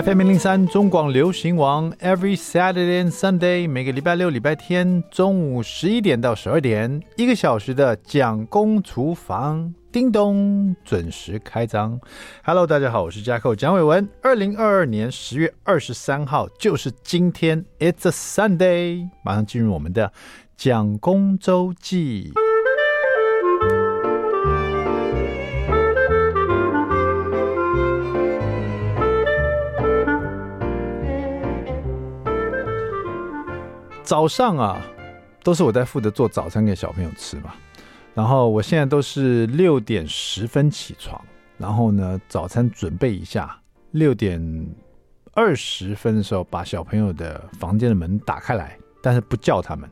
FM 零零三中广流行王，Every Saturday and Sunday，每个礼拜六、礼拜天中午十一点到十二点，一个小时的蒋公厨房，叮咚，准时开张。Hello，大家好，我是 jack 蒋伟文。二零二二年十月二十三号就是今天，It's a Sunday，马上进入我们的蒋公周记。早上啊，都是我在负责做早餐给小朋友吃嘛。然后我现在都是六点十分起床，然后呢，早餐准备一下。六点二十分的时候，把小朋友的房间的门打开来，但是不叫他们，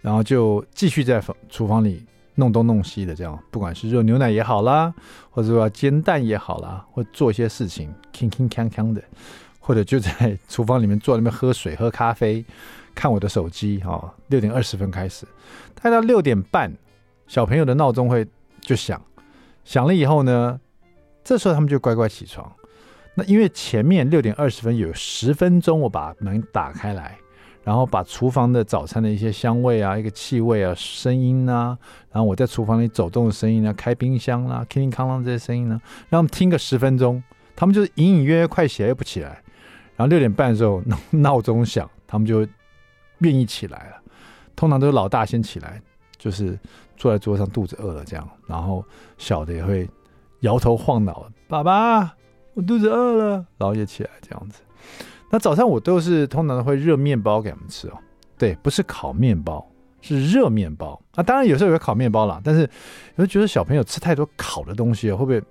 然后就继续在房厨房里弄东弄西的这样，不管是热牛奶也好啦，或者说煎蛋也好啦，或做一些事情，铿铿锵锵的，或者就在厨房里面坐那边喝水、喝咖啡。看我的手机哈，六点二十分开始，大概到六点半，小朋友的闹钟会就响，响了以后呢，这时候他们就乖乖起床。那因为前面六点二十分有十分钟，我把门打开来，然后把厨房的早餐的一些香味啊、一个气味啊、声音啊，然后我在厨房里走动的声音啊、开冰箱啦、啊、叮叮当当这些声音呢，让他们听个十分钟，他们就是隐隐约约快起来又不起来，然后六点半的时候闹钟响，他们就。愿意起来了，通常都是老大先起来，就是坐在桌上肚子饿了这样，然后小的也会摇头晃脑，爸爸，我肚子饿了，然后也起来这样子。那早上我都是通常会热面包给他们吃哦，对，不是烤面包，是热面包。啊当然有时候有烤面包啦，但是有时候觉得小朋友吃太多烤的东西会不会会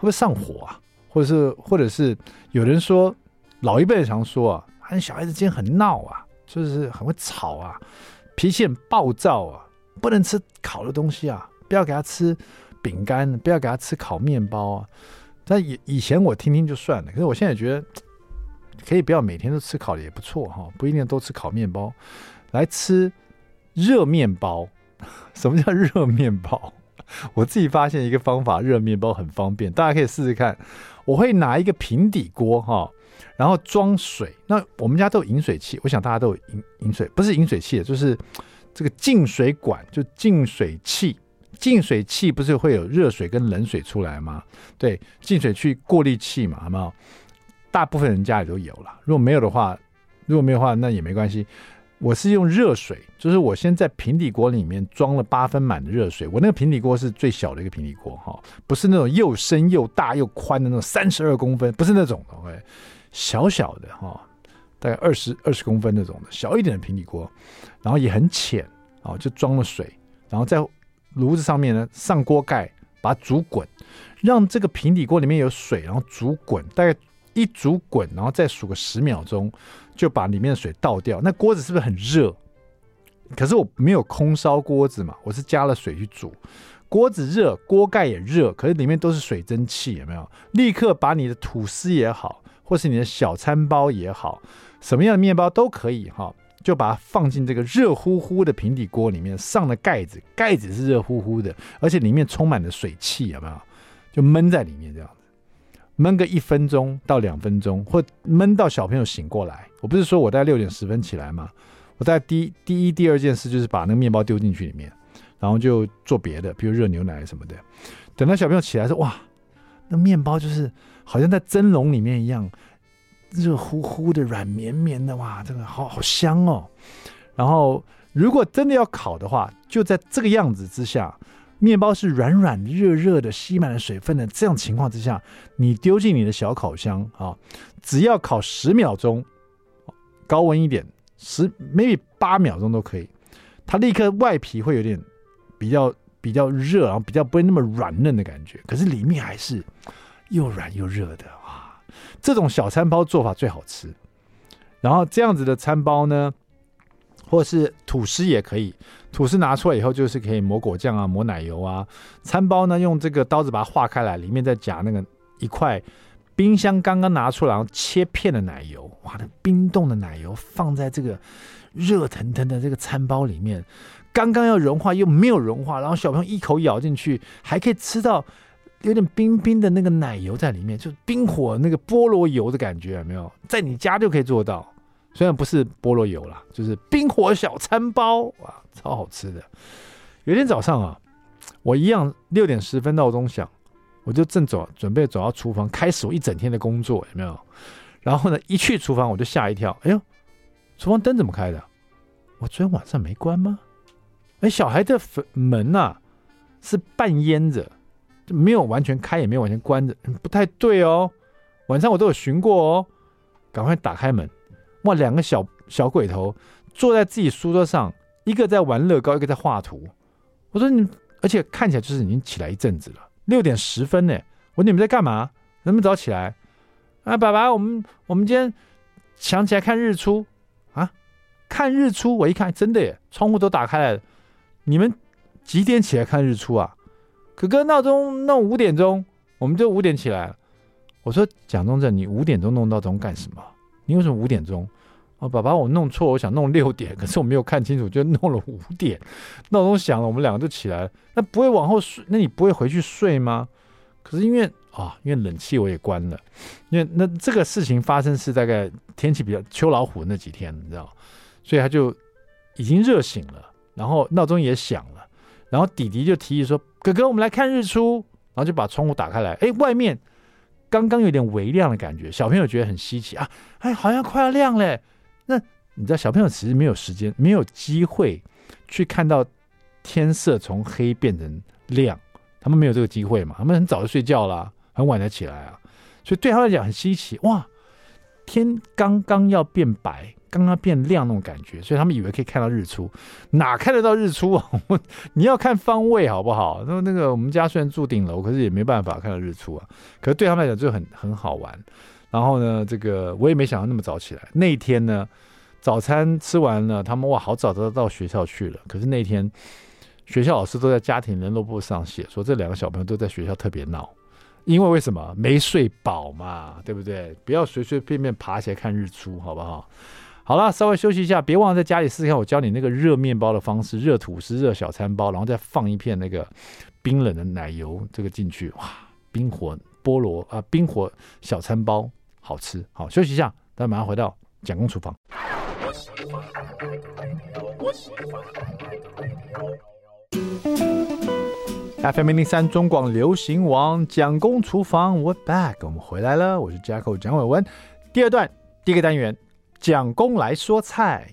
不会上火啊？或者是或者是有人说老一辈常说啊，小孩子今天很闹啊。就是很会吵啊，脾气很暴躁啊，不能吃烤的东西啊，不要给他吃饼干，不要给他吃烤面包啊。但以以前我听听就算了，可是我现在觉得可以不要每天都吃烤的也不错哈，不一定都吃烤面包，来吃热面包。什么叫热面包？我自己发现一个方法，热面包很方便，大家可以试试看。我会拿一个平底锅哈。然后装水，那我们家都有饮水器，我想大家都有饮饮水，不是饮水器，就是这个净水管，就净水器。净水器不是会有热水跟冷水出来吗？对，净水器过滤器嘛，好不好？大部分人家里都有了。如果没有的话，如果没有的话，那也没关系。我是用热水，就是我先在平底锅里面装了八分满的热水。我那个平底锅是最小的一个平底锅哈，不是那种又深又大又宽的那种三十二公分，不是那种。OK。小小的哈，大概二十二十公分那种的小一点的平底锅，然后也很浅啊，就装了水，然后在炉子上面呢上锅盖，把它煮滚，让这个平底锅里面有水，然后煮滚，大概一煮滚，然后再数个十秒钟，就把里面的水倒掉。那锅子是不是很热？可是我没有空烧锅子嘛，我是加了水去煮，锅子热，锅盖也热，可是里面都是水蒸气，有没有？立刻把你的吐司也好。或是你的小餐包也好，什么样的面包都可以哈，就把它放进这个热乎乎的平底锅里面，上了盖子，盖子是热乎乎的，而且里面充满了水汽，有没有？就闷在里面这样子，闷个一分钟到两分钟，或闷到小朋友醒过来。我不是说我在六点十分起来吗？我在第第一第二件事就是把那个面包丢进去里面，然后就做别的，比如热牛奶什么的。等到小朋友起来说：“哇，那面包就是。”好像在蒸笼里面一样，热乎乎的、软绵绵的，哇，这个好好香哦。然后，如果真的要烤的话，就在这个样子之下，面包是软软、热热的，吸满了水分的这样情况之下，你丢进你的小烤箱啊，只要烤十秒钟，高温一点，十 maybe 八秒钟都可以，它立刻外皮会有点比较比较热，然后比较不会那么软嫩的感觉，可是里面还是。又软又热的哇！这种小餐包做法最好吃。然后这样子的餐包呢，或是吐司也可以。吐司拿出来以后，就是可以抹果酱啊，抹奶油啊。餐包呢，用这个刀子把它划开来，里面再夹那个一块冰箱刚刚拿出来然后切片的奶油。哇，那冰冻的奶油放在这个热腾腾的这个餐包里面，刚刚要融化又没有融化，然后小朋友一口咬进去，还可以吃到。有点冰冰的那个奶油在里面，就冰火那个菠萝油的感觉，有没有？在你家就可以做到，虽然不是菠萝油啦，就是冰火小餐包，哇，超好吃的。有一天早上啊，我一样六点十分闹钟响，我就正走准备走到厨房开始我一整天的工作，有没有？然后呢，一去厨房我就吓一跳，哎呦，厨房灯怎么开的？我昨天晚上没关吗？哎，小孩的门呐、啊、是半闩着。就没有完全开，也没有完全关着，不太对哦。晚上我都有巡过哦，赶快打开门，哇，两个小小鬼头坐在自己书桌上，一个在玩乐高，一个在画图。我说你，而且看起来就是已经起来一阵子了，六点十分呢。我说你们在干嘛？那么早起来？啊，爸爸，我们我们今天想起来看日出啊，看日出。我一看，真的耶，窗户都打开了。你们几点起来看日出啊？哥哥，闹钟弄五点钟，我们就五点起来了。我说蒋中正，你五点钟弄闹钟干什么？你为什么五点钟？哦，爸爸，我弄错，我想弄六点，可是我没有看清楚，就弄了五点。闹钟响了，我们两个就起来了。那不会往后睡？那你不会回去睡吗？可是因为啊、因为冷气我也关了。因为那这个事情发生是大概天气比较秋老虎那几天，你知道，所以他就已经热醒了，然后闹钟也响了。然后弟弟就提议说：“哥哥，我们来看日出。”然后就把窗户打开来，哎，外面刚刚有点微亮的感觉，小朋友觉得很稀奇啊，哎，好像快要亮了。那你知道，小朋友其实没有时间，没有机会去看到天色从黑变成亮，他们没有这个机会嘛，他们很早就睡觉了，很晚才起来啊，所以对他来讲很稀奇，哇，天刚刚要变白。刚刚变亮那种感觉，所以他们以为可以看到日出，哪看得到日出啊？你要看方位好不好？那那个我们家虽然住顶楼，可是也没办法看到日出啊。可是对他们来讲就很很好玩。然后呢，这个我也没想到那么早起来。那一天呢，早餐吃完了，他们哇，好早都到学校去了。可是那天学校老师都在家庭联络簿上写说，这两个小朋友都在学校特别闹，因为为什么？没睡饱嘛，对不对？不要随随便便爬起来看日出，好不好？好了，稍微休息一下，别忘了在家里试试看我教你那个热面包的方式，热吐司、热小餐包，然后再放一片那个冰冷的奶油，这个进去，哇，冰火菠萝啊、冰火小餐包，好吃。好，休息一下，待会马上回到蒋公厨房。FM 零零三中广流行王蒋公厨房，We're back，我们回来了，我是 Jacko 蒋伟文，第二段第一个单元。蒋公来说菜。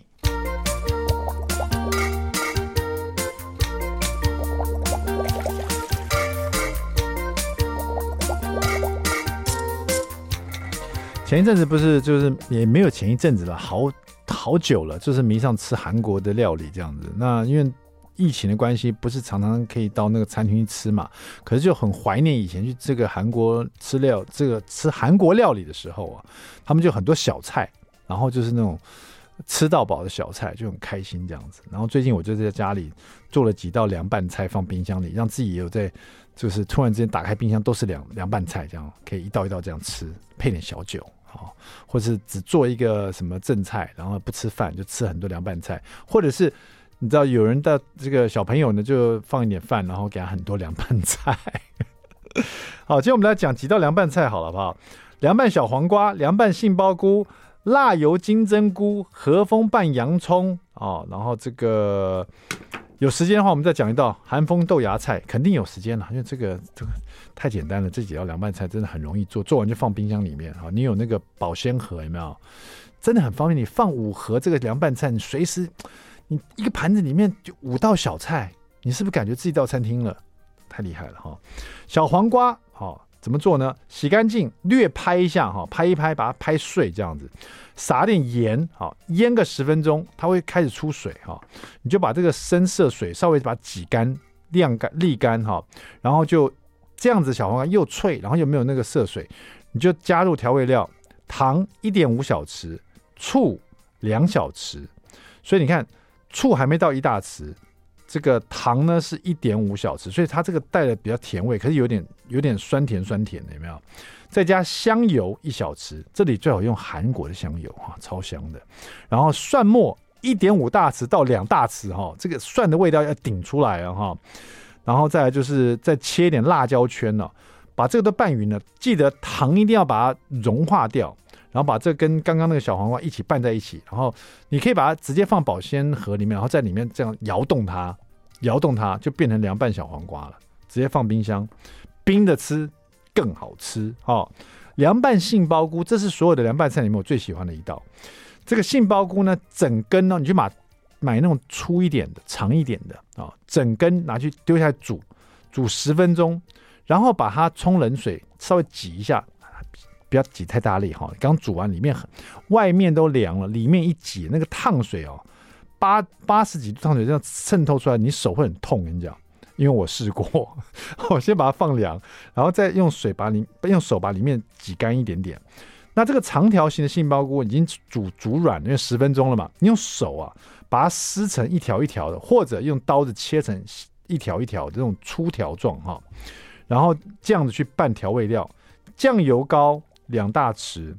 前一阵子不是，就是也没有前一阵子了，好好久了，就是迷上吃韩国的料理这样子。那因为疫情的关系，不是常常可以到那个餐厅去吃嘛，可是就很怀念以前去这个韩国吃料，这个吃韩国料理的时候啊，他们就很多小菜。然后就是那种吃到饱的小菜，就很开心这样子。然后最近我就在家里做了几道凉拌菜，放冰箱里，让自己也有在，就是突然之间打开冰箱都是凉凉拌菜，这样可以一道一道这样吃，配点小酒，好，或是只做一个什么正菜，然后不吃饭就吃很多凉拌菜，或者是你知道有人的这个小朋友呢，就放一点饭，然后给他很多凉拌菜。好，今天我们来讲几道凉拌菜，好了，好不好？凉拌小黄瓜，凉拌杏鲍菇。辣油金针菇、和风拌洋葱哦，然后这个有时间的话，我们再讲一道韩风豆芽菜，肯定有时间了，因为这个这个太简单了，这几道凉拌菜真的很容易做，做完就放冰箱里面啊。你有那个保鲜盒有没有？真的很方便，你放五盒这个凉拌菜，你随时你一个盘子里面就五道小菜，你是不是感觉自己到餐厅了？太厉害了哈！小黄瓜好。哦怎么做呢？洗干净，略拍一下哈，拍一拍，把它拍碎，这样子，撒点盐，好，腌个十分钟，它会开始出水哈。你就把这个深色水稍微把它挤干、晾干、沥干哈，然后就这样子，小黄瓜又脆，然后又没有那个色水，你就加入调味料，糖一点五小匙，醋两小匙，所以你看，醋还没到一大匙。这个糖呢是一点五小匙，所以它这个带的比较甜味，可是有点有点酸甜酸甜的，有没有？再加香油一小匙，这里最好用韩国的香油哈，超香的。然后蒜末一点五大匙到两大匙哈，这个蒜的味道要顶出来啊哈。然后再来就是再切一点辣椒圈呢，把这个都拌匀了，记得糖一定要把它融化掉，然后把这跟刚刚那个小黄瓜一起拌在一起，然后你可以把它直接放保鲜盒里面，然后在里面这样摇动它，摇动它就变成凉拌小黄瓜了，直接放冰箱，冰的吃更好吃哦。凉拌杏鲍菇，这是所有的凉拌菜里面我最喜欢的一道。这个杏鲍菇呢，整根呢，你就买买那种粗一点的、长一点的啊、哦，整根拿去丢下来煮，煮十分钟，然后把它冲冷水，稍微挤一下，不要挤太大力哈。刚煮完里面很，外面都凉了，里面一挤，那个烫水哦，八八十几度烫水这样渗透出来，你手会很痛，跟你讲。因为我试过，我先把它放凉，然后再用水把里用手把里面挤干一点点。那这个长条形的杏鲍菇已经煮煮软，因为十分钟了嘛，你用手啊把它撕成一条一条的，或者用刀子切成一条一条的这种粗条状哈。然后这样子去拌调味料，酱油膏两大匙，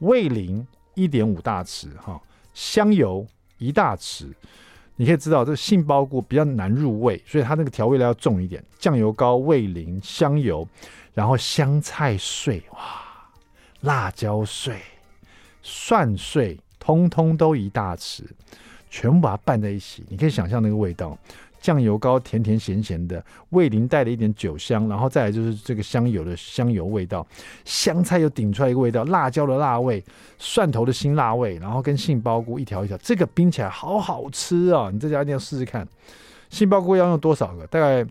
味淋一点五大匙哈，香油一大匙。你可以知道，这个杏鲍菇比较难入味，所以它那个调味料要重一点。酱油膏、味淋、香油，然后香菜碎，哇，辣椒碎、蒜碎，通通都一大匙，全部把它拌在一起。你可以想象那个味道。酱油膏甜甜咸咸的，味淋带了一点酒香，然后再来就是这个香油的香油味道，香菜又顶出来一个味道，辣椒的辣味，蒜头的辛辣味，然后跟杏鲍菇一条一条，这个冰起来好好吃啊！你在家一定要试试看。杏鲍菇要用多少个？大概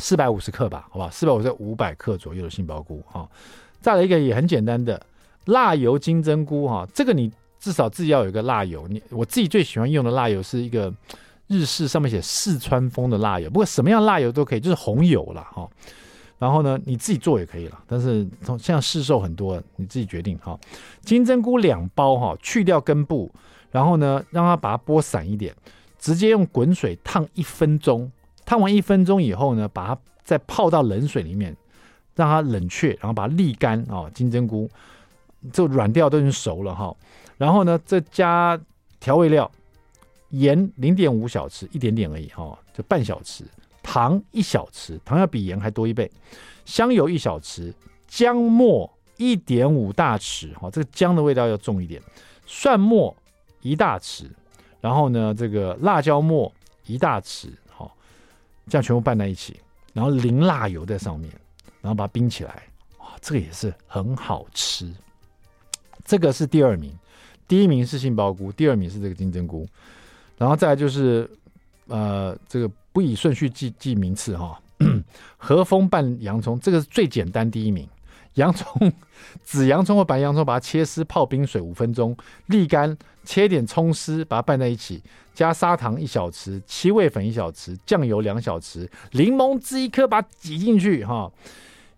四百五十克吧，好吧，四百五十五百克左右的杏鲍菇哈。再来一个也很简单的辣油金针菇哈，这个你至少自己要有一个辣油。你我自己最喜欢用的辣油是一个。日式上面写四川风的辣油，不过什么样辣油都可以，就是红油啦哈。然后呢，你自己做也可以了，但是从现在市售很多，你自己决定哈。金针菇两包哈，去掉根部，然后呢，让它把它拨散一点，直接用滚水烫一分钟。烫完一分钟以后呢，把它再泡到冷水里面，让它冷却，然后把它沥干啊。金针菇就软掉都已经熟了哈。然后呢，再加调味料。盐零点五小匙，一点点而已哈，就半小匙。糖一小匙，糖要比盐还多一倍。香油一小匙，姜末一点五大匙哈，这个姜的味道要重一点。蒜末一大匙，然后呢，这个辣椒末一大匙，哈，这样全部拌在一起，然后淋辣油在上面，然后把它冰起来，哇，这个也是很好吃。这个是第二名，第一名是杏鲍菇，第二名是这个金针菇。然后再来就是，呃，这个不以顺序记记名次哈。和风拌洋葱，这个是最简单第一名。洋葱，紫洋葱或白洋葱，把它切丝泡冰水五分钟，沥干，切点葱丝，把它拌在一起，加砂糖一小匙，七味粉一小匙，酱油两小匙，柠檬汁一颗，把它挤进去哈。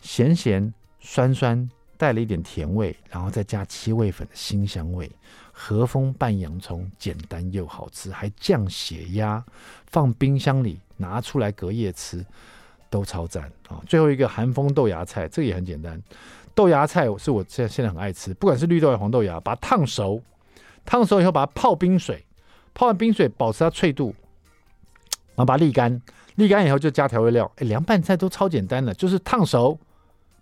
咸咸酸酸，带了一点甜味，然后再加七味粉的辛香味。和风拌洋葱，简单又好吃，还降血压。放冰箱里，拿出来隔夜吃，都超赞啊！最后一个寒风豆芽菜，这个也很简单。豆芽菜是我现现在很爱吃，不管是绿豆芽、黄豆芽，把它烫熟，烫熟以后把它泡冰水，泡完冰水保持它脆度，然后把它沥干，沥干以后就加调味料。哎，凉拌菜都超简单的，就是烫熟、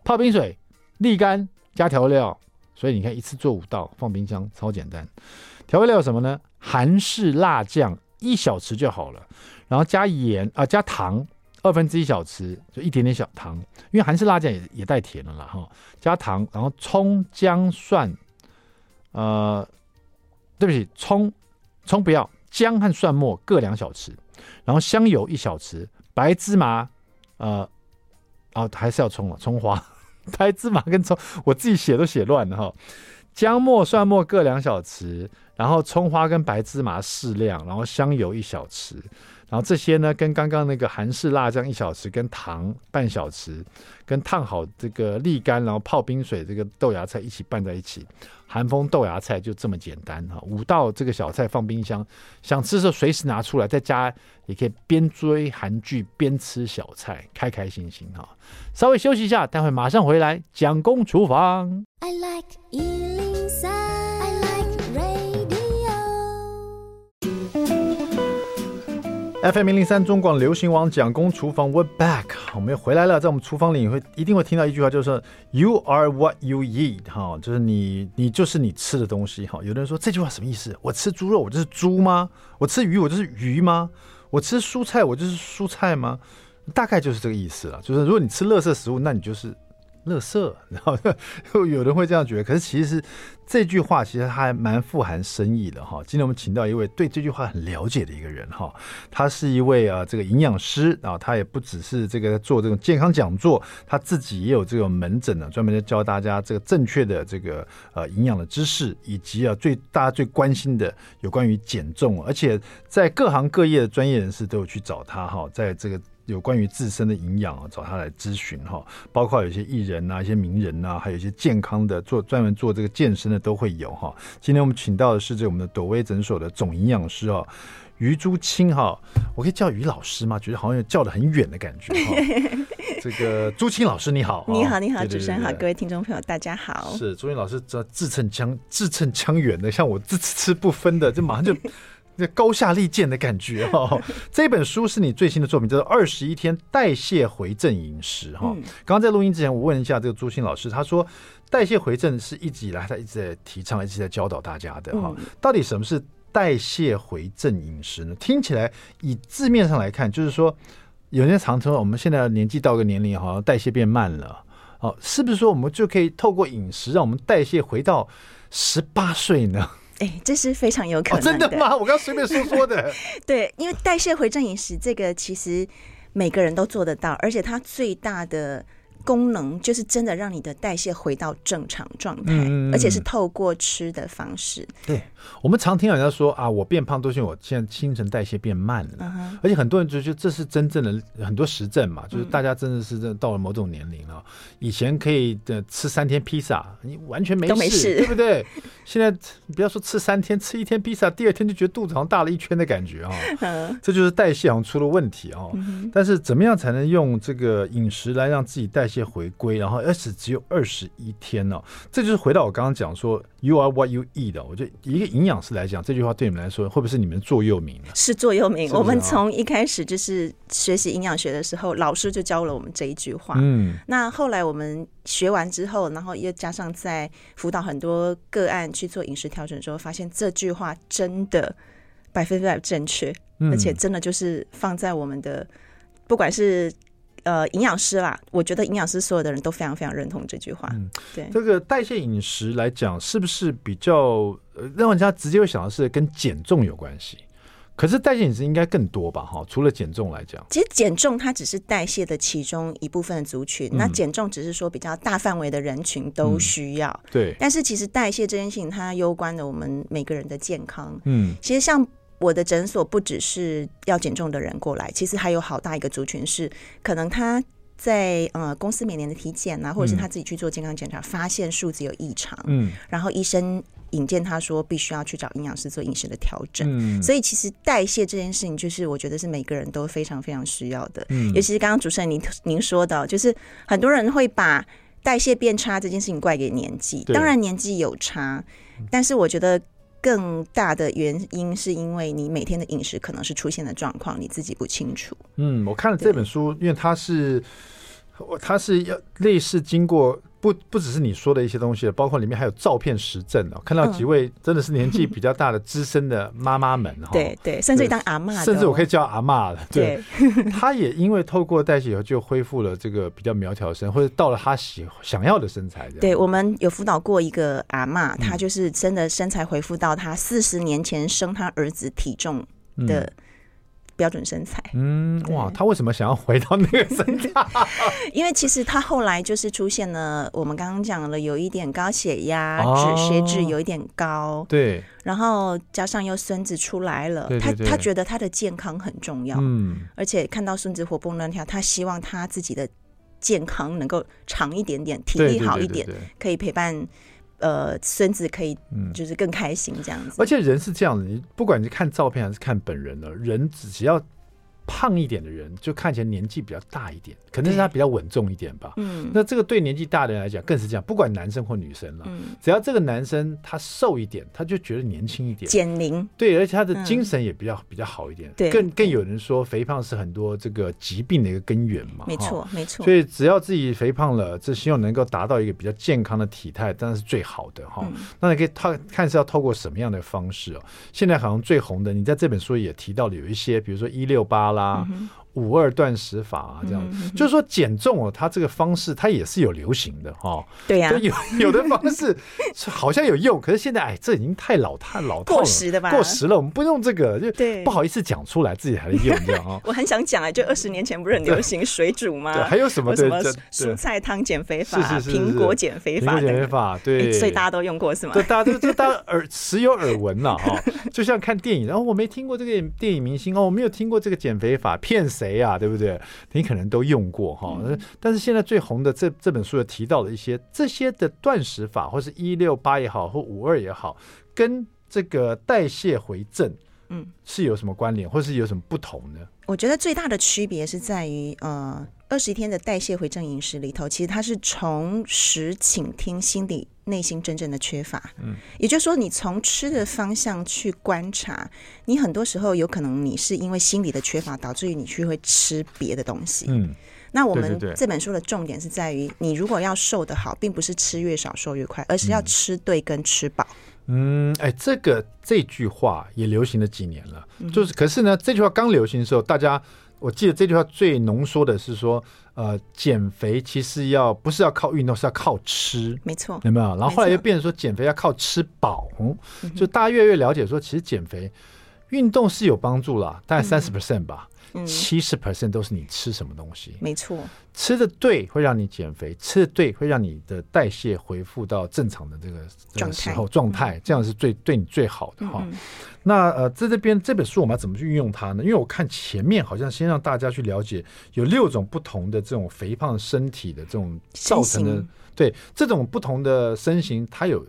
泡冰水、沥干、加调料。所以你看，一次做五道，放冰箱超简单。调味料有什么呢？韩式辣酱一小匙就好了，然后加盐啊、加糖二分之一小匙，就一点点小糖，因为韩式辣酱也也带甜的啦哈。加糖，然后葱姜蒜，呃，对不起，葱葱不要，姜和蒜末各两小匙，然后香油一小匙，白芝麻，呃，哦还是要葱了，葱花。白芝麻跟葱，我自己写都写乱了哈。姜末、蒜末各两小匙，然后葱花跟白芝麻适量，然后香油一小匙，然后这些呢跟刚刚那个韩式辣酱一小匙，跟糖半小匙，跟烫好这个沥干，然后泡冰水这个豆芽菜一起拌在一起。韩风豆芽菜就这么简单哈，五道这个小菜放冰箱，想吃的时候随时拿出来，在家也可以边追韩剧边吃小菜，开开心心哈。稍微休息一下，待会马上回来，蒋公厨房。I like FM 零零三中广流行网蒋公厨房，We're back。我们又回来了，在我们厨房里你会一定会听到一句话，就是说 “You are what you eat”，哈，就是你你就是你吃的东西，哈。有的人说这句话什么意思？我吃猪肉，我就是猪吗？我吃鱼，我就是鱼吗？我吃蔬菜，我就是蔬菜吗？大概就是这个意思了。就是如果你吃垃圾食物，那你就是。垃圾，然后有人会这样觉得，可是其实这句话其实它还蛮富含深意的哈。今天我们请到一位对这句话很了解的一个人哈，他是一位啊这个营养师啊，他也不只是这个做这种健康讲座，他自己也有这个门诊呢，专门在教大家这个正确的这个呃营养的知识，以及啊最大家最关心的有关于减重，而且在各行各业的专业人士都有去找他哈，在这个。有关于自身的营养啊，找他来咨询哈，包括有些艺人呐、啊、一些名人呐、啊，还有一些健康的做专门做这个健身的都会有哈。今天我们请到的是这我们的朵薇诊所的总营养师哦，于朱清哈，我可以叫于老师吗？觉得好像有叫的很远的感觉哈。这个朱青老师你好，你好你好，主持人好，各位听众朋友大家好。是朱青老师这字称腔字称腔远的，像我字字不分的，就马上就。这高下立见的感觉哈，这本书是你最新的作品，叫做《二十一天代谢回正饮食》哈。刚刚在录音之前，我问一下这个朱鑫老师，他说代谢回正是一直以来他一直在提倡、一直在教导大家的哈。到底什么是代谢回正饮食呢？听起来以字面上来看，就是说有些常说我们现在年纪到个年龄，好像代谢变慢了，哦，是不是说我们就可以透过饮食让我们代谢回到十八岁呢？哎，这是非常有可能的。哦，真的吗？我刚随便说说的。对，因为代谢回正饮食这个，其实每个人都做得到，而且它最大的。功能就是真的让你的代谢回到正常状态，嗯，而且是透过吃的方式。对，我们常听人家说啊，我变胖都是因为我现在新陈代谢变慢了，嗯，而且很多人就觉得这是真正的很多实证嘛，就是大家真的是到了某种年龄了，以前可以的吃三天披萨，你完全没事，没事对不对？现在不要说吃三天，吃一天披萨，第二天就觉得肚子好像大了一圈的感觉啊，嗯，这就是代谢好像出了问题啊，嗯。但是怎么样才能用这个饮食来让自己代谢？些回归，然后而且只有二十一天呢、哦，这就是回到我刚刚讲说 “you are what you eat” 的。我觉得一个营养师来讲，这句话对你们来说会不会是你们座右铭呢？是座右铭。我们从一开始就是学习营养学的时候，老师就教了我们这一句话。嗯，那后来我们学完之后，然后又加上在辅导很多个案去做饮食调整之后，发现这句话真的百分之百正确，而且真的就是放在我们的不管是。呃，营养师啦，我觉得营养师所有的人都非常非常认同这句话。嗯，对，这个代谢饮食来讲，是不是比较让人家直接会想到是跟减重有关系？可是代谢饮食应该更多吧？哈，除了减重来讲，其实减重它只是代谢的其中一部分的族群，嗯、那减重只是说比较大范围的人群都需要。嗯、对，但是其实代谢这件事情，它攸关了我们每个人的健康。嗯，其实像。我的诊所不只是要减重的人过来，其实还有好大一个族群是，可能他在呃公司每年的体检啊，或者是他自己去做健康检查，发现数字有异常，嗯，然后医生引荐他说必须要去找营养师做饮食的调整，嗯，所以其实代谢这件事情，就是我觉得是每个人都非常非常需要的，嗯，尤其是刚刚主持人您您说的，就是很多人会把代谢变差这件事情怪给年纪，当然年纪有差，但是我觉得。更大的原因是因为你每天的饮食可能是出现的状况，你自己不清楚。嗯，我看了这本书，因为它是，它是要类似经过。不不只是你说的一些东西，包括里面还有照片实证哦。看到几位真的是年纪比较大的资深的妈妈们哈，对对，甚至于当阿嬷，甚至我可以叫阿妈了。对，她也因为透过代谢以后就恢复了这个比较苗条身，或者到了她喜想要的身材。对，我们有辅导过一个阿妈，她就是真的身材恢复到她四十年前生她儿子体重的。标准身材，嗯，哇，他为什么想要回到那个身材？因为其实他后来就是出现了，我们刚刚讲了，有一点高血压，脂血脂有一点高，对，然后加上又孙子出来了，他他觉得他的健康很重要，嗯，而且看到孙子活蹦乱跳，他希望他自己的健康能够长一点点，体力好一点，可以陪伴。呃，孙子可以，就是更开心这样子。而且人是这样的，你不管你看照片还是看本人呢，人只要胖一点的人就看起来年纪比较大一点，可能是他比较稳重一点吧。嗯，那这个对年纪大的人来讲更是这样，不管男生或女生了，嗯，只要这个男生他瘦一点，他就觉得年轻一点，减龄。对，而且他的精神也比较、嗯、比较好一点。对，更更有人说肥胖是很多这个疾病的一个根源嘛。没错，没错。所以只要自己肥胖了，这希望能够达到一个比较健康的体态，当然是最好的哈、嗯。那你可以看看是要透过什么样的方式哦。现在好像最红的，你在这本书也提到了有一些，比如说一六八啦。嗯五二断食法啊，这样、嗯、就是说减重哦，它这个方式它也是有流行的哈、哦。对呀、啊，有有的方式好像有用，可是现在哎，这已经太老太老套了，过时的吧？过时了，我们不用这个，就不好意思讲出来，自己还在用这样啊。我很想讲啊，就二十年前不是很流行水煮吗？对，还有什么？对，什么蔬菜汤减肥法？是是是，苹果减肥法？苹果减肥法？对，所以大家都用过是吗？对，大家都就大家耳时有耳闻了哈。就像看电影，然后我没听过这个电影明星哦，我没有听过这个减肥法，骗谁啊？对不对？你可能都用过哈，但是现在最红的这这本书又提到了一些这些的断食法，或是一六八也好，或五二也好，跟这个代谢回正，嗯，是有什么关联，或是有什么不同呢？我觉得最大的区别是在于，呃，二十一天的代谢回正饮食里头，其实它是从实倾听心底内心真正的缺乏，嗯，也就是说，你从吃的方向去观察，你很多时候有可能你是因为心理的缺乏，导致于你去会吃别的东西，嗯，那我们这本书的重点是在于，你如果要瘦得好，并不是吃越少瘦越快，而是要吃对跟吃饱。嗯，哎，这个这句话也流行了几年了，嗯、就是可是呢，这句话刚流行的时候，大家我记得这句话最浓缩的是说，呃，减肥其实要不是要靠运动，是要靠吃，没错，有没有？然后后来又变成说减肥要靠吃饱，嗯，就大家越来越了解说，其实减肥运动是有帮助啦，大概三十 percent 吧。嗯七十 percent 都是你吃什么东西，没错，吃的对会让你减肥，吃的对会让你的代谢恢复到正常的这个这个时候状态，这样是最对你最好的哈、嗯。那呃，在这边这本书我们要怎么去运用它呢？因为我看前面好像先让大家去了解有六种不同的这种肥胖身体的这种造成的，对这种不同的身形，它有。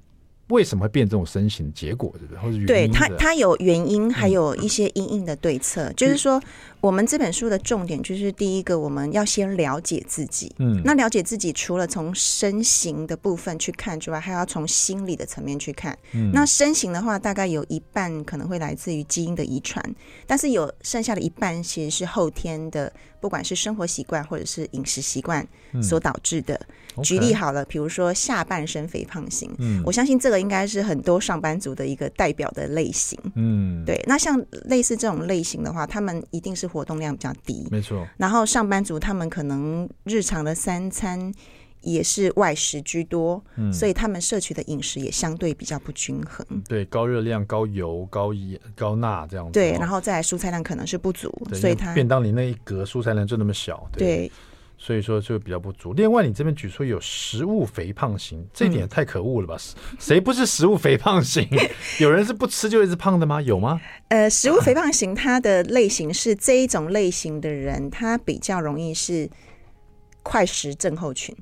为什么会变这种身形？结果对不对？或者对它，它有原因，还有一些因应的对策。嗯、就是说，我们这本书的重点就是第一个，我们要先了解自己。嗯，那了解自己，除了从身形的部分去看之外，还要从心理的层面去看。嗯，那身形的话，大概有一半可能会来自于基因的遗传，但是有剩下的一半其实是后天的。不管是生活习惯或者是饮食习惯所导致的，举例好了，比如说下半身肥胖型，嗯，我相信这个应该是很多上班族的一个代表的类型，嗯，对。那像类似这种类型的话，他们一定是活动量比较低，没错。然后上班族他们可能日常的三餐也是外食居多，嗯，所以他们摄取的饮食也相对比较不均衡，对，高热量、高油、高盐、高钠这样子，对。然后再来蔬菜量可能是不足，所以它便当里那一格蔬菜量就那么小，对。对所以说就比较不足。另外，你这边举出有食物肥胖型，这一点也太可恶了吧？谁、嗯、不是食物肥胖型？有人是不吃就一直胖的吗？有吗？呃，食物肥胖型，它的类型是这一种类型的人，他比较容易是快食症候群。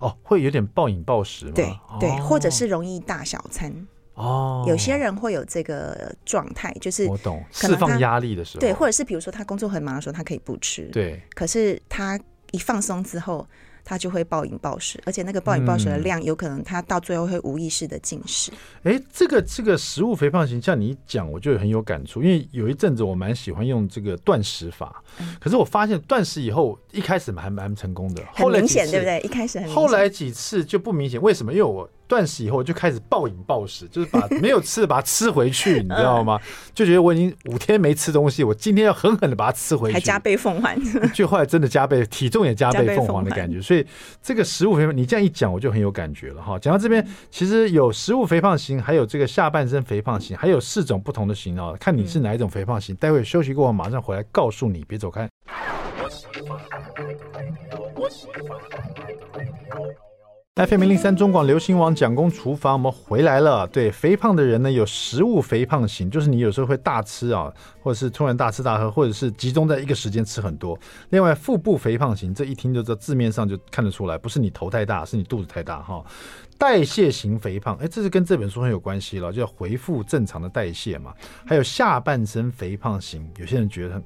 哦，会有点暴饮暴食吗？对对、哦，或者是容易大小餐。哦，有些人会有这个状态，就是我懂，释放压力的时候，对，或者是比如说他工作很忙的时候，他可以不吃，对，可是他。一放松之后，他就会暴饮暴食，而且那个暴饮暴食的量，有可能他到最后会无意识的进食。哎、嗯，这个这个食物肥胖型，像你一讲，我就很有感触，因为有一阵子我蛮喜欢用这个断食法，嗯、可是我发现断食以后，一开始蛮蛮成功的，很明显，对不对？一开始很后来几次就不明显，为什么？因为我。断食以后就开始暴饮暴食，就是把没有吃的把它吃回去，你知道吗？就觉得我已经五天没吃东西，我今天要狠狠的把它吃回去，还加倍奉还。就后来真的加倍，体重也加倍奉还的感觉。所以这个食物肥胖，你这样一讲，我就很有感觉了哈。讲到这边，其实有食物肥胖型，还有这个下半身肥胖型，还有四种不同的型哦。看你是哪一种肥胖型。待会休息过后马上回来告诉你，别走开。FM 零零三中广流行网蒋公厨房，我们回来了。对，肥胖的人呢，有食物肥胖型，就是你有时候会大吃啊，或者是突然大吃大喝，或者是集中在一个时间吃很多。另外，腹部肥胖型，这一听就知道字面上就看得出来，不是你头太大，是你肚子太大哈。代谢型肥胖，哎，这是跟这本书很有关系了，就要恢复正常的代谢嘛。还有下半身肥胖型，有些人觉得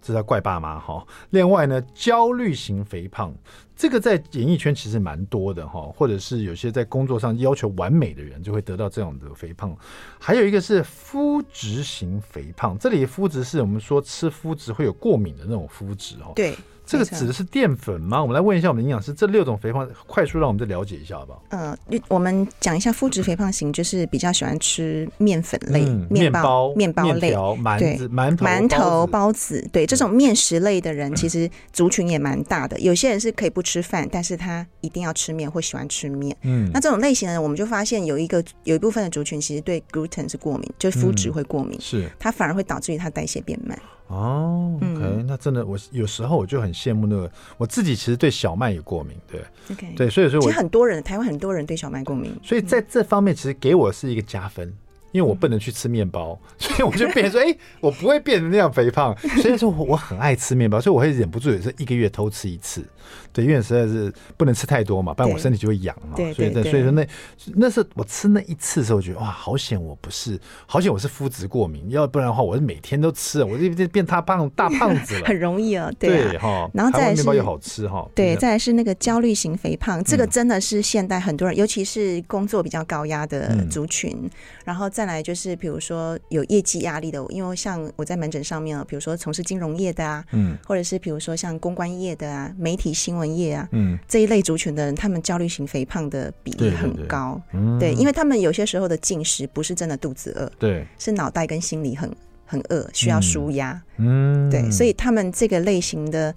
这是怪爸妈哈。另外呢，焦虑型肥胖，这个在演艺圈其实蛮多的哈，或者是有些在工作上要求完美的人就会得到这样的肥胖。还有一个是肤质型肥胖，这里肤质是我们说吃肤质会有过敏的那种肤质哦。对。这个指的是淀粉吗？我们来问一下我们的营养师，这六种肥胖，快速让我们再了解一下好不好？嗯、呃，我们讲一下肤质肥胖型，就是比较喜欢吃面粉类、嗯、面包、面包类、馒子、馒头、馒头、包子，对这种面食类的人，其实族群也蛮大的。有些人是可以不吃饭，但是他一定要吃面或喜欢吃面。嗯，那这种类型的人，我们就发现有一个有一部分的族群其实对 gluten 是过敏，就是肤质会过敏，嗯、是它反而会导致于它代谢变慢。哦，OK，、嗯、那真的，我有时候我就很羡慕那个，我自己其实对小麦也过敏，对，OK，对，所以说我，其实很多人，台湾很多人对小麦过敏，所以在这方面其实给我是一个加分。因为我不能去吃面包，所以我就变成说，哎、欸，我不会变成那样肥胖。所以说，我很爱吃面包，所以我会忍不住，有时候一个月偷吃一次。对，因为实在是不能吃太多嘛，不然我身体就会痒嘛。对，所以，所以说那那是我吃那一次的时候，我觉得哇，好险我不是，好险我是肤质过敏，要不然的话，我是每天都吃，我就变变大胖大胖子了。很容易啊，对哈。然后再来是面包又好吃哈。对，再来是那个焦虑型肥胖，这个真的是现代很多人，尤其是工作比较高压的族群，然后再来就是比如。说有业绩压力的，因为像我在门诊上面啊，比如说从事金融业的啊，嗯，或者是比如说像公关业的啊、媒体新闻业啊，嗯，这一类族群的人，他们焦虑型肥胖的比例很高，对，对，对，嗯、对，因为他们有些时候的进食不是真的肚子饿，对，是脑袋跟心理很很饿，需要舒压，嗯，对，所以他们这个类型的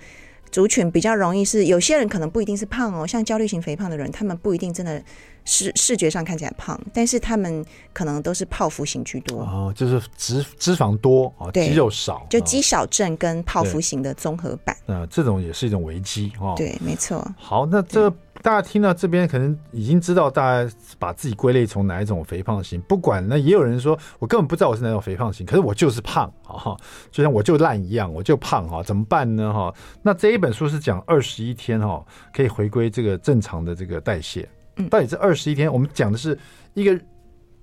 族群比较容易是，有些人可能不一定是胖哦，像焦虑型肥胖的人，他们不一定真的。视视觉上看起来胖，但是他们可能都是泡芙型居多哦，就是脂脂肪多啊，肌肉少，就肌少症跟泡芙型的综合版。那这种也是一种危机哦。对，没错。好，那这大家听到这边可能已经知道，大家把自己归类从哪一种肥胖型。不管那也有人说，我根本不知道我是哪种肥胖型，可是我就是胖啊，就像我就烂一样，我就胖哈，怎么办呢哈？那这一本书是讲二十一天哈，可以回归这个正常的这个代谢。到底这二十一天，我们讲的是一个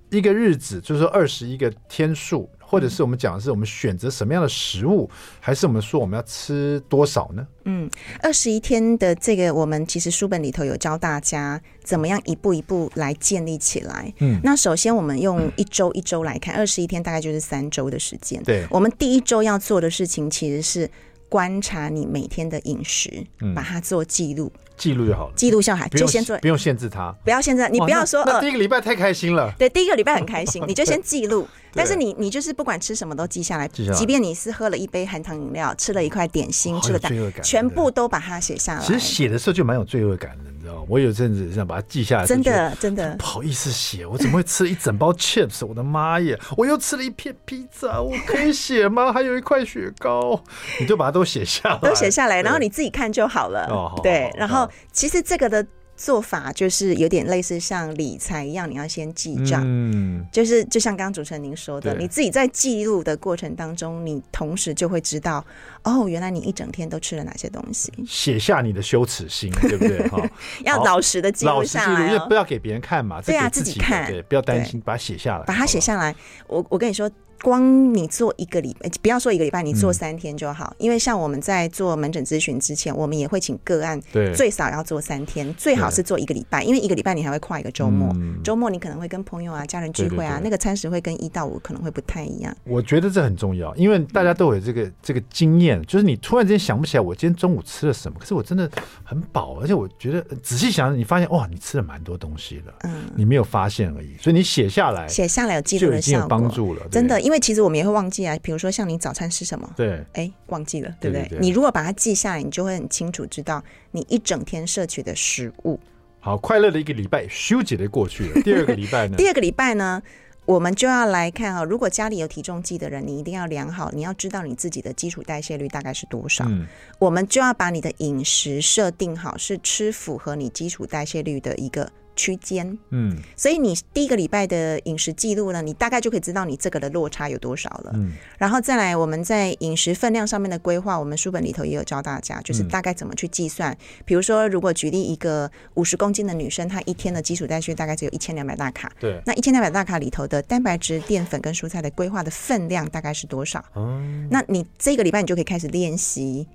一个日子，就是说二十一个天数，或者是我们讲的是我们选择什么样的食物，还是我们说我们要吃多少呢？嗯，二十一天的这个，我们其实书本里头有教大家怎么样一步一步来建立起来。嗯，那首先我们用一周一周来看，二十一天大概就是三周的时间。对，我们第一周要做的事情其实是观察你每天的饮食，把它做记录。记录就好了，记录下来就先做，不用限制它，不要限制，你不要说。那第一个礼拜太开心了，对，第一个礼拜很开心，你就先记录。但是你你就是不管吃什么都记下来，即便你是喝了一杯含糖饮料，吃了一块点心，吃了蛋，全部都把它写下来。其实写的时候就蛮有罪恶感的。你知道我有阵子想把它记下来，真的真的不好意思写，我怎么会吃了一整包 chips？我的妈耶！我又吃了一片披萨，我可以写吗？还有一块雪糕，你就把它都写下来，都写下来，然后你自己看就好了。哦，对，然后其实这个的。做法就是有点类似像理财一样，你要先记账，嗯，就是就像刚刚主持人您说的，你自己在记录的过程当中，你同时就会知道，哦，原来你一整天都吃了哪些东西，写下你的羞耻心，对不对？哈，要老实的记录下来，不要给别人看嘛，对啊，自己看，对，不要担心，把它写下来，把它写下来。我我跟你说。光你做一个礼拜，不要说一个礼拜，你做三天就好。嗯、因为像我们在做门诊咨询之前，我们也会请个案，对，最少要做三天，最好是做一个礼拜，因为一个礼拜你还会跨一个周末，周、嗯、末你可能会跟朋友啊、家人聚会啊，那个餐食会跟一到五可能会不太一样。我觉得这很重要，因为大家都有这个这个经验，就是你突然之间想不起来我今天中午吃了什么，可是我真的很饱，而且我觉得仔细想，你发现哇，你吃了蛮多东西了，嗯，你没有发现而已，所以你写下来，写下来有记录的效果，帮助了，真的，因为其实我们也会忘记啊。比如说像你早餐吃什么？对，哎，忘记了，对不对？对对对，你如果把它记下来，你就会很清楚知道你一整天摄取的食物。好，快乐的一个礼拜，休息的过去了。第二个礼拜呢？第二个礼拜呢，我们就要来看啊。如果家里有体重计的人，你一定要量好，你要知道你自己的基础代谢率大概是多少。嗯，我们就要把你的饮食设定好，是吃符合你基础代谢率的一个。区间。嗯，所以你第一个礼拜的饮食记录呢，你大概就可以知道你这个的落差有多少了。嗯，然后再来我们在饮食分量上面的规划，我们书本里头也有教大家，就是大概怎么去计算。比如说，如果举例一个五十公斤的女生，她一天的基础代谢大概只有一千两百大卡。对，那一千两百大卡里头的蛋白质、淀粉跟蔬菜的规划的分量大概是多少？嗯，那你这个礼拜你就可以开始练习。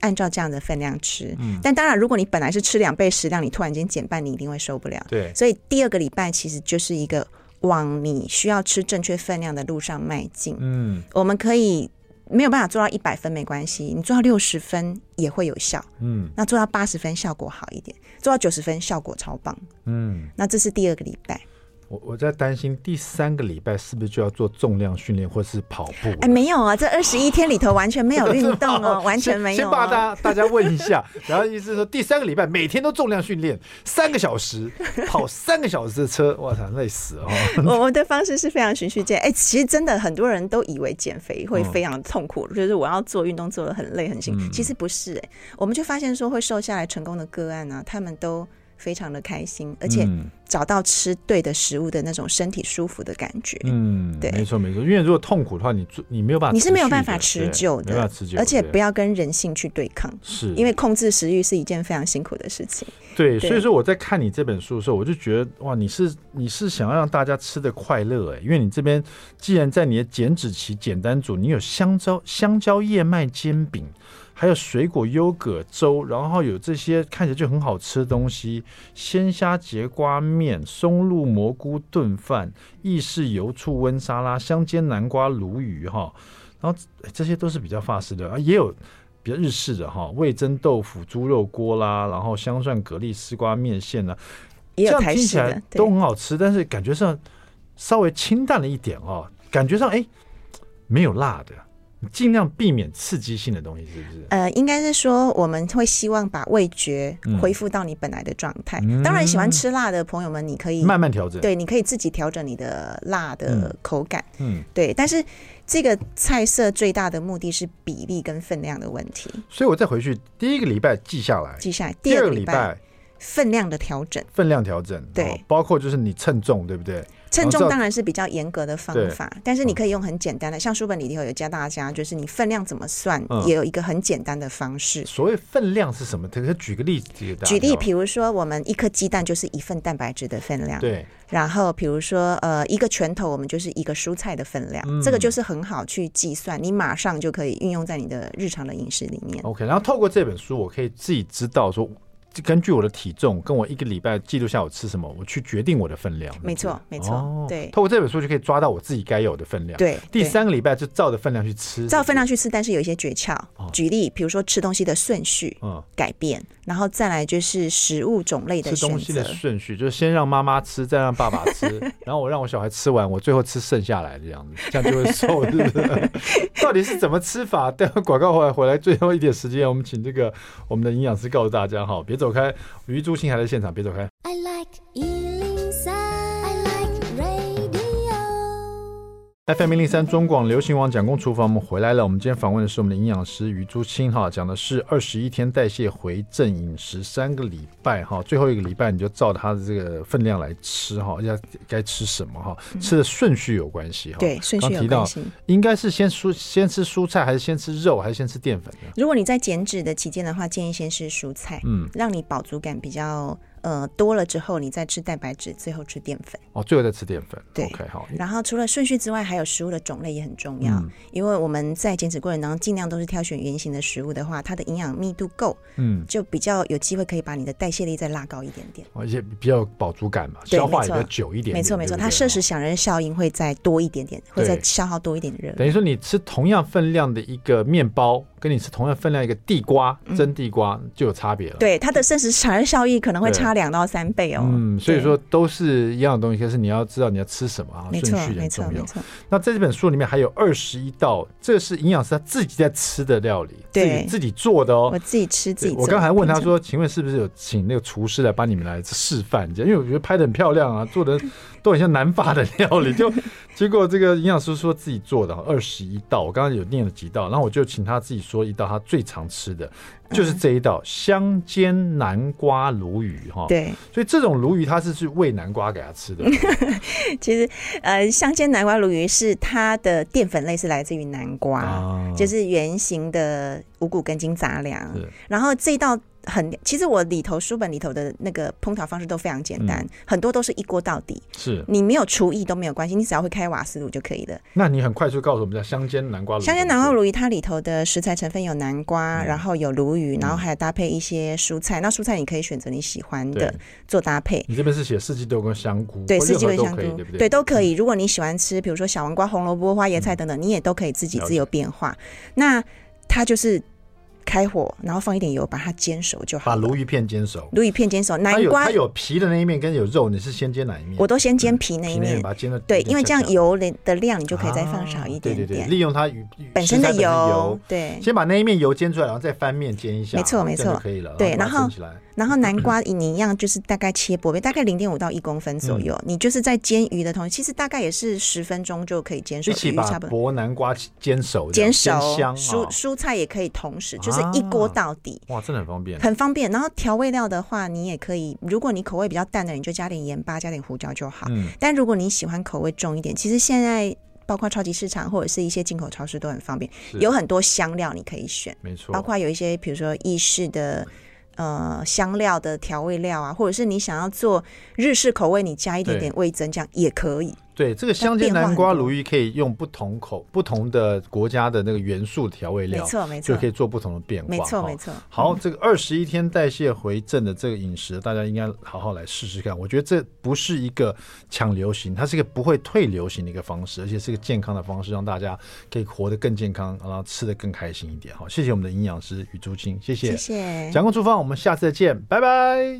按照这样的分量吃，嗯，但当然，如果你本来是吃两倍食量，你突然间减半，你一定会受不了。对，所以第二个礼拜其实就是一个往你需要吃正确分量的路上迈进。嗯，我们可以没有办法做到一百分没关系，你做到六十分也会有效。嗯，那做到八十分效果好一点，做到九十分效果超棒。嗯，那这是第二个礼拜。我我在担心第三个礼拜是不是就要做重量训练或是跑步？哎，没有啊，这二十一天里头完全没有运动哦，完全没有。先把大家大家问一下，然后意思是说第三个礼拜每天都重量训练三个小时，跑三个小时的车，哇操，累死哦！我们的方式是非常循序渐进。哎，其实真的很多人都以为减肥会非常痛苦，就是我要做运动做的很累很辛苦，其实不是哎，我们就发现说会瘦下来成功的个案呢，他们都。非常的开心，而且找到吃对的食物的那种身体舒服的感觉。嗯，对，没错没错。因为如果痛苦的话，你你没有办法，你是没有办法持久的，没办法持久。而且不要跟人性去对抗，是因为控制食欲是一件非常辛苦的事情。对，所以说我在看你这本书的时候，我就觉得哇，你是你是想要让大家吃的快乐哎，因为你这边既然在你的减脂期简单组，你有香蕉香蕉燕麦煎饼。还有水果优格粥，然后有这些看起来就很好吃的东西：鲜虾节瓜面、松露蘑菇炖饭、意式油醋温沙拉、香煎南瓜鲈鱼哈。然后这些都是比较法式的啊，也有比较日式的哈，味增豆腐猪肉锅啦，然后香蒜蛤蜊丝瓜面线呢，这样听起来都很好吃，但是感觉上稍微清淡了一点哦，感觉上哎没有辣的。尽量避免刺激性的东西，是不是？呃，应该是说我们会希望把味觉恢复到你本来的状态。嗯、当然，喜欢吃辣的朋友们，你可以慢慢调整。对，你可以自己调整你的辣的口感。嗯，对。但是这个菜色最大的目的是比例跟分量的问题。所以我再回去第一个礼拜记下来，记下来。第二个礼拜分量的调整，分量调整，对，包括就是你称重，对不对？称重当然是比较严格的方法，但是你可以用很简单的，像书本里头有教大家，就是你分量怎么算，也有一个很简单的方式。所谓分量是什么？可以举个例子。举例，比如说我们一颗鸡蛋就是一份蛋白质的分量，对。然后比如说呃一个拳头，我们就是一个蔬菜的分量，这个就是很好去计算，你马上就可以运用在你的日常的饮食里面。OK，然后透过这本书，我可以自己知道说。根据我的体重，跟我一个礼拜记录下我吃什么，我去决定我的分量。没错，没错。哦，对。透过这本书就可以抓到我自己该有的分量。对。第三个礼拜就照着分量去吃，照分量去吃，但是有一些诀窍。举例，比如说吃东西的顺序，嗯，改变，然后再来就是食物种类的吃东西的顺序，就是先让妈妈吃，再让爸爸吃，然后我让我小孩吃完，我最后吃剩下来的这样子，这样就会瘦，是不是？到底是怎么吃法？待会广告回来，回来最后一点时间，我们请这个我们的营养师告诉大家哈，别走走开。余朱清还在现场，别走开。FM 零零三中广流行网蒋公厨房，我们回来了。我们今天访问的是我们的营养师于朱青哈，讲的是二十一天代谢回正饮食三个礼拜哈，最后一个礼拜你就照他的这个分量来吃哈，要该吃什么哈，吃的顺序有关系哈。对，顺序有关系。应该是先蔬先吃蔬菜，还是先吃肉，还是先吃淀粉呢？如果你在减脂的期间的话，建议先吃蔬菜，嗯，让你饱足感比较。呃，多了之后，你再吃蛋白质，最后吃淀粉。哦，最后再吃淀粉。对，OK，好。然后除了顺序之外，还有食物的种类也很重要。嗯、因为我们在减脂过程当中，尽量都是挑选圆形的食物的话，它的营养密度够，嗯，就比较有机会可以把你的代谢力再拉高一点点。而且比较饱足感嘛，消化也比较久一点点。没错没错，它摄食享热效应会再多一点点，会再消耗多一点热。等于说你吃同样分量的一个面包，跟你吃同样分量一个地瓜蒸地瓜就有差别了。对，它的摄食享热效益可能会差两到三倍哦。嗯，所以说都是一样的东西，可是你要知道你要吃什么啊，顺序很重要。那在这本书里面还有二十一道，这是营养师他自己在吃的料理，对，自己做的哦。我自己吃自己。我刚才问他说，请问是不是有请那个厨师来帮你们来示范？因为我觉得拍的很漂亮啊，做的都很像南法的料理。就结果这个营养师说自己做的二十一道，我刚刚有念了几道，然后我就请他自己说一道他最常吃的。就是这一道香煎南瓜鲈鱼哈，哈。对，所以这种鲈鱼它是去喂南瓜给它吃的。其实，呃，香煎南瓜鲈鱼是它的淀粉类是来自于南瓜，啊、就是圆形的五谷根茎杂粮。然后这道。很，其实我里头书本里头的那个烹调方式都非常简单，嗯、很多都是一锅到底。是，你没有厨艺都没有关系，你只要会开瓦斯炉就可以了。那你很快速告诉我们，叫香煎南瓜鲈鱼。香煎南瓜鲈鱼，它里头的食材成分有南瓜，嗯、然后有鲈鱼，然后还有搭配一些蔬菜。嗯、那蔬菜你可以选择你喜欢的做搭配。你这边是写四季豆跟香菇，对，四季豆香菇，对不对？对，都可以。如果你喜欢吃，比如说小黄瓜、红萝卜、花椰菜等等，嗯、你也都可以自己自由变化。那它就是。开火，然后放一点油，把它煎熟就好。把鲈鱼片煎熟，鲈鱼片煎熟。南瓜它有皮的那一面跟有肉，你是先煎哪一面？我都先煎皮那一面，把它煎的对，因为这样油的量你就可以再放少一点点。对对对，利用它本身的油，对，先把那一面油煎出来，然后再翻面煎一下，没错没错，可以了。对，然后然后南瓜你一样就是大概切薄片，大概零点五到一公分左右。你就是在煎鱼的同时，其实大概也是十分钟就可以煎熟。一起把薄南瓜煎熟，煎熟，蔬蔬菜也可以同时，就是一锅到底。哇，真的很方便，很方便。然后调味料的话，你也可以，如果你口味比较淡的，你就加点盐巴，加点胡椒就好。嗯，但如果你喜欢口味重一点，其实现在包括超级市场或者是一些进口超市都很方便，有很多香料你可以选，没错。包括有一些比如说意式的呃香料的调味料啊，或者是你想要做日式口味，你加一点点味增，这样也可以。对，这个香煎南瓜鲈鱼可以用不同口、不同的国家的那个元素调味料，没错没错，就可以做不同的变化。没错没错。好，这个二十一天代谢回正的这个饮食，大家应该好好来试试看。我觉得这不是一个抢流行，它是一个不会退流行的一个方式，而且是一个健康的方式，让大家可以活得更健康，然后吃得更开心一点。好，谢谢我们的营养师余朱青，谢谢。谢谢。蒋公厨房，我们下次再见，拜拜。